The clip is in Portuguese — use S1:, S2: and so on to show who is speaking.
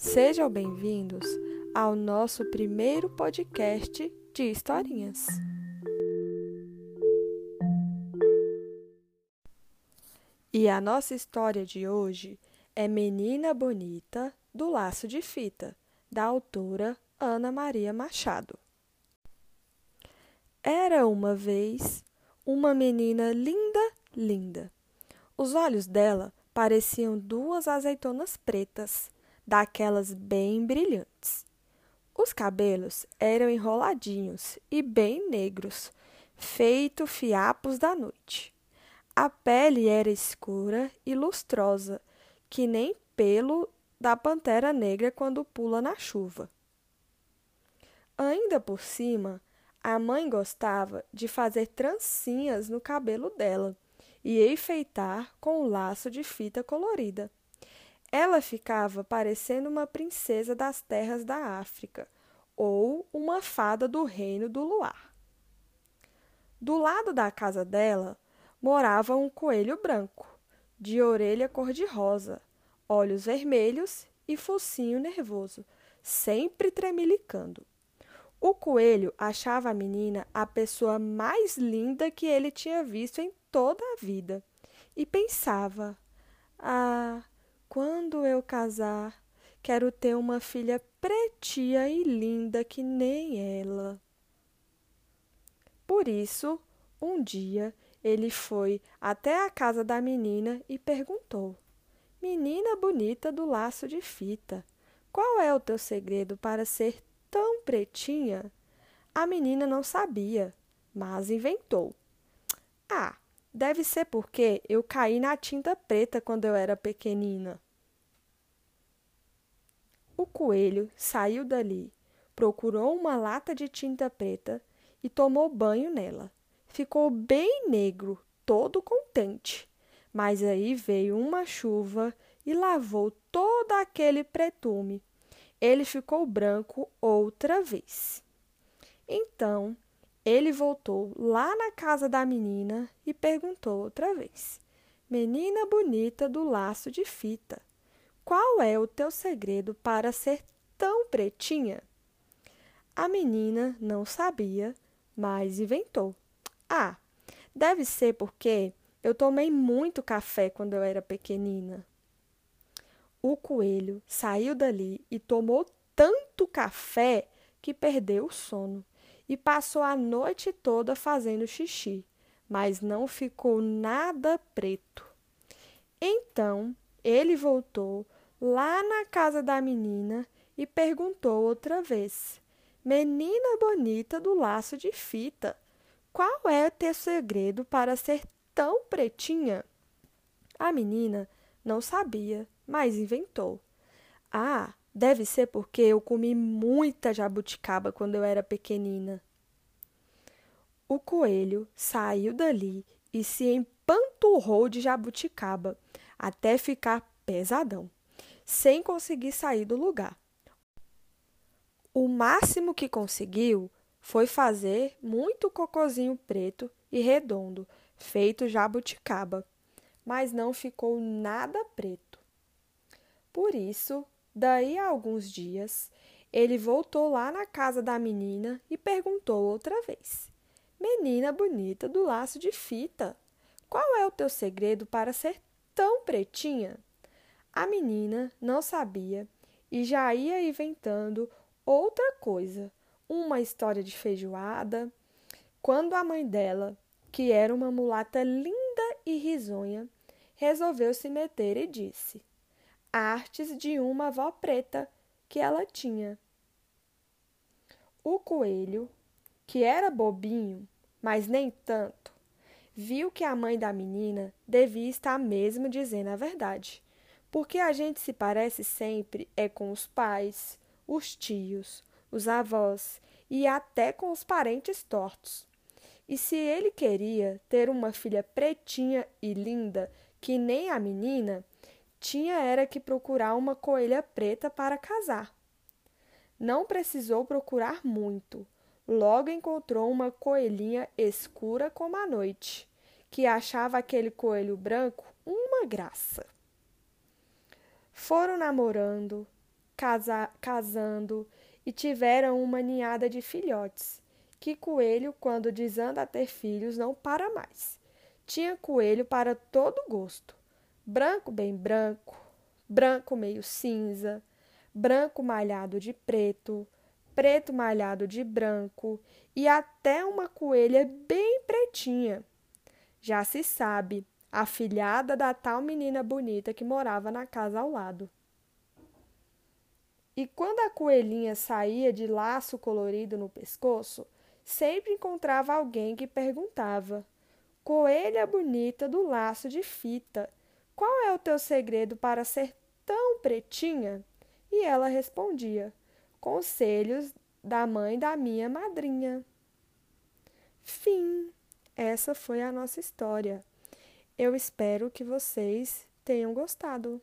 S1: Sejam bem-vindos ao nosso primeiro podcast de historinhas. E a nossa história de hoje é Menina Bonita do Laço de Fita, da autora Ana Maria Machado. Era uma vez uma menina linda, linda. Os olhos dela pareciam duas azeitonas pretas daquelas bem brilhantes. Os cabelos eram enroladinhos e bem negros, feito fiapos da noite. A pele era escura e lustrosa, que nem pelo da pantera negra quando pula na chuva. Ainda por cima, a mãe gostava de fazer trancinhas no cabelo dela e enfeitar com um laço de fita colorida. Ela ficava parecendo uma princesa das terras da África ou uma fada do reino do luar. Do lado da casa dela morava um coelho branco, de orelha cor-de-rosa, olhos vermelhos e focinho nervoso, sempre tremilicando. O coelho achava a menina a pessoa mais linda que ele tinha visto em toda a vida e pensava: Ah, quando eu casar, quero ter uma filha pretinha e linda que nem ela. Por isso, um dia ele foi até a casa da menina e perguntou: Menina bonita do laço de fita, qual é o teu segredo para ser tão pretinha? A menina não sabia, mas inventou. Ah, Deve ser porque eu caí na tinta preta quando eu era pequenina. O coelho saiu dali, procurou uma lata de tinta preta e tomou banho nela. Ficou bem negro, todo contente. Mas aí veio uma chuva e lavou todo aquele pretume. Ele ficou branco outra vez. Então ele voltou lá na casa da menina e perguntou outra vez: Menina bonita do laço de fita, qual é o teu segredo para ser tão pretinha? A menina não sabia, mas inventou. Ah, deve ser porque eu tomei muito café quando eu era pequenina. O coelho saiu dali e tomou tanto café que perdeu o sono e passou a noite toda fazendo xixi, mas não ficou nada preto. Então ele voltou lá na casa da menina e perguntou outra vez: Menina bonita do laço de fita, qual é o teu segredo para ser tão pretinha? A menina não sabia, mas inventou. Ah, Deve ser porque eu comi muita jabuticaba quando eu era pequenina. O coelho saiu dali e se empanturrou de jabuticaba até ficar pesadão, sem conseguir sair do lugar. O máximo que conseguiu foi fazer muito cocozinho preto e redondo, feito jabuticaba, mas não ficou nada preto. Por isso, Daí a alguns dias, ele voltou lá na casa da menina e perguntou outra vez: Menina bonita do laço de fita, qual é o teu segredo para ser tão pretinha? A menina não sabia e já ia inventando outra coisa, uma história de feijoada, quando a mãe dela, que era uma mulata linda e risonha, resolveu se meter e disse: artes de uma avó preta que ela tinha. O coelho, que era bobinho, mas nem tanto, viu que a mãe da menina devia estar mesmo dizendo a verdade, porque a gente se parece sempre é com os pais, os tios, os avós e até com os parentes tortos. E se ele queria ter uma filha pretinha e linda que nem a menina, tinha era que procurar uma coelha preta para casar. Não precisou procurar muito. Logo encontrou uma coelhinha escura como a noite, que achava aquele coelho branco uma graça. Foram namorando, casa casando e tiveram uma ninhada de filhotes. Que coelho, quando desanda a ter filhos, não para mais. Tinha coelho para todo gosto: branco bem branco, branco meio cinza, branco malhado de preto, preto malhado de branco e até uma coelha bem pretinha. Já se sabe, a filhada da tal menina bonita que morava na casa ao lado. E quando a coelhinha saía de laço colorido no pescoço, sempre encontrava alguém que perguntava: Coelha bonita do laço de fita, qual é o teu segredo para ser tão pretinha? E ela respondia: Conselhos da mãe da minha madrinha. Fim. Essa foi a nossa história. Eu espero que vocês tenham gostado.